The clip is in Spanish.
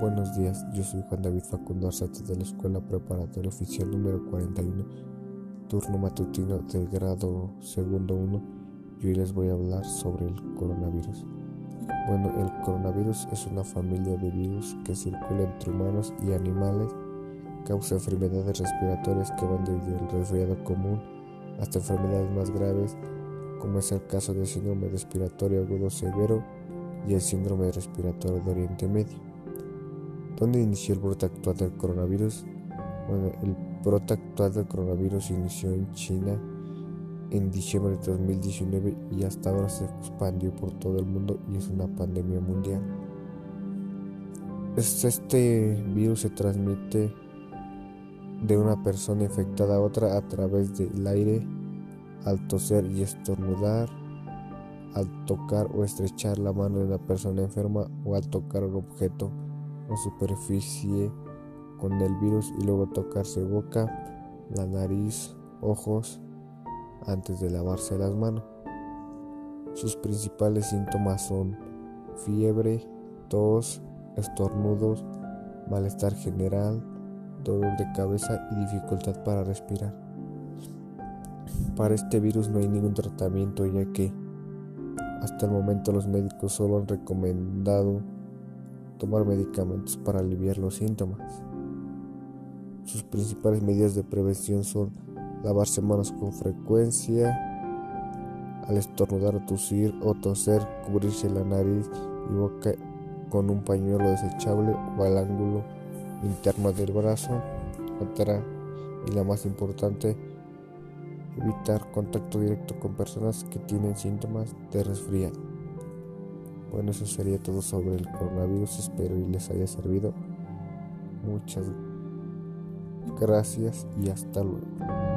buenos días. Yo soy Juan David Facundo Arzate de la Escuela Preparatoria Oficial número 41, turno matutino del grado segundo 1 y hoy les voy a hablar sobre el coronavirus. Bueno, el coronavirus es una familia de virus que circula entre humanos y animales, causa enfermedades respiratorias que van desde el resfriado común hasta enfermedades más graves, como es el caso del síndrome respiratorio agudo severo y el síndrome respiratorio de Oriente Medio. ¿Dónde inició el brote actual del coronavirus? Bueno, el brote actual del coronavirus inició en China en diciembre de 2019 y hasta ahora se expandió por todo el mundo y es una pandemia mundial. Este virus se transmite de una persona infectada a otra a través del aire al toser y estornudar, al tocar o estrechar la mano de una persona enferma o al tocar un objeto o superficie con el virus y luego tocarse boca, la nariz, ojos antes de lavarse las manos. Sus principales síntomas son fiebre, tos, estornudos, malestar general, dolor de cabeza y dificultad para respirar. Para este virus no hay ningún tratamiento ya que hasta el momento los médicos solo han recomendado tomar medicamentos para aliviar los síntomas. Sus principales medidas de prevención son lavarse manos con frecuencia, al estornudar tosir o toser, cubrirse la nariz y boca con un pañuelo desechable o al ángulo interno del brazo, otra y la más importante, evitar contacto directo con personas que tienen síntomas de resfriado. Bueno, eso sería todo sobre el coronavirus. Espero y les haya servido. Muchas gracias y hasta luego.